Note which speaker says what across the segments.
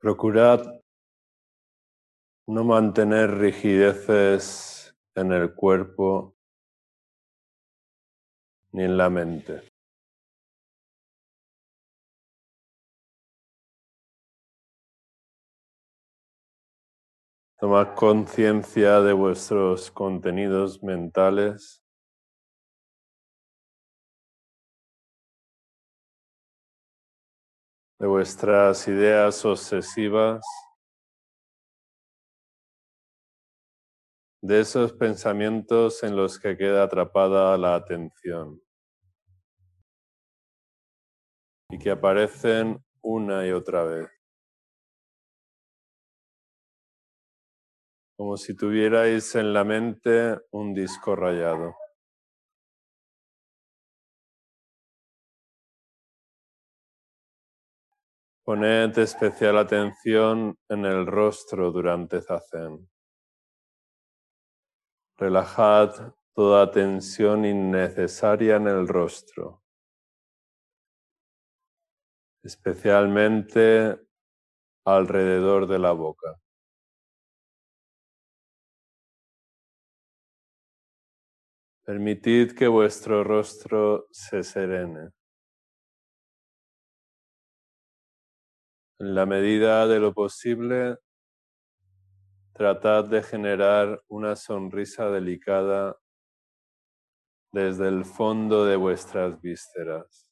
Speaker 1: Procurad no mantener rigideces en el cuerpo ni en la mente. Tomad conciencia de vuestros contenidos mentales. De vuestras ideas obsesivas, de esos pensamientos en los que queda atrapada la atención y que aparecen una y otra vez. Como si tuvierais en la mente un disco rayado. Poned especial atención en el rostro durante Zazen. Relajad toda tensión innecesaria en el rostro, especialmente alrededor de la boca. Permitid que vuestro rostro se serene. En la medida de lo posible, tratad de generar una sonrisa delicada desde el fondo de vuestras vísceras,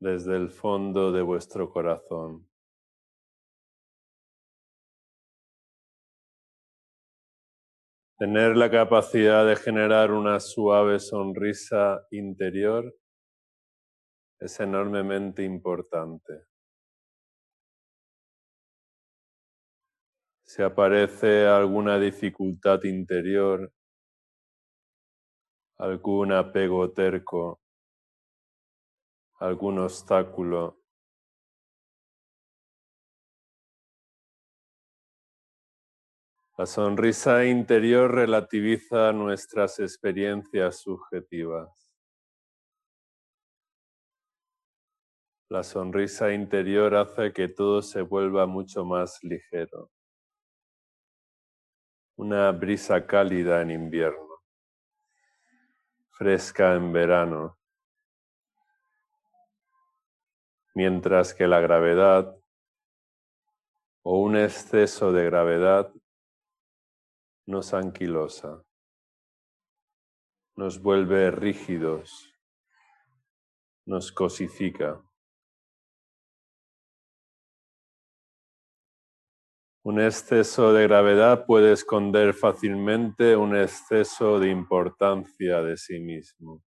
Speaker 1: desde el fondo de vuestro corazón. Tener la capacidad de generar una suave sonrisa interior es enormemente importante. Si aparece alguna dificultad interior, algún apego terco, algún obstáculo, La sonrisa interior relativiza nuestras experiencias subjetivas. La sonrisa interior hace que todo se vuelva mucho más ligero una brisa cálida en invierno, fresca en verano, mientras que la gravedad o un exceso de gravedad nos anquilosa, nos vuelve rígidos, nos cosifica. Un exceso de gravedad puede esconder fácilmente un exceso de importancia de sí mismo.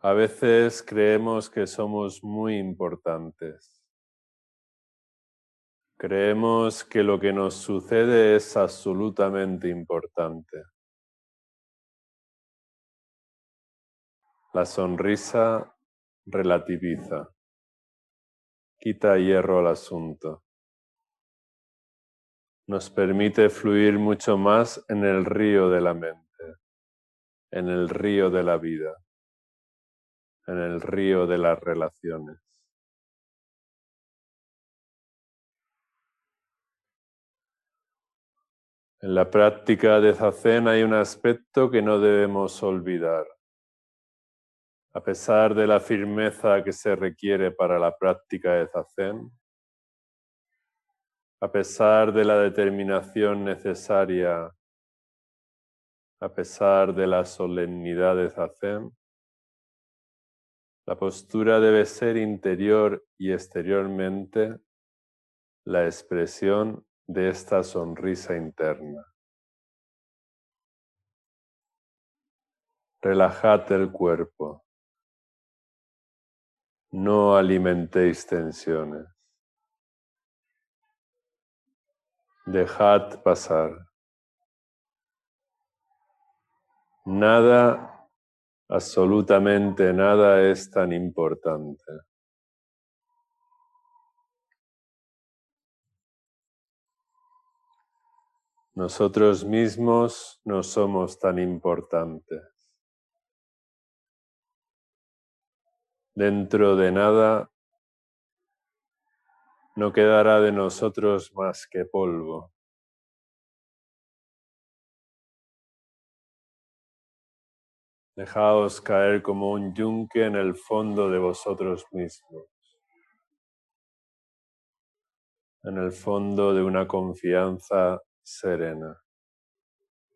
Speaker 1: A veces creemos que somos muy importantes. Creemos que lo que nos sucede es absolutamente importante. La sonrisa relativiza quita hierro al asunto. Nos permite fluir mucho más en el río de la mente, en el río de la vida, en el río de las relaciones. En la práctica de Zazen hay un aspecto que no debemos olvidar a pesar de la firmeza que se requiere para la práctica de Zazen, a pesar de la determinación necesaria, a pesar de la solemnidad de Zazen, la postura debe ser interior y exteriormente la expresión de esta sonrisa interna. Relajad el cuerpo. No alimentéis tensiones. Dejad pasar. Nada, absolutamente nada es tan importante. Nosotros mismos no somos tan importantes. Dentro de nada no quedará de nosotros más que polvo. Dejaos caer como un yunque en el fondo de vosotros mismos, en el fondo de una confianza serena.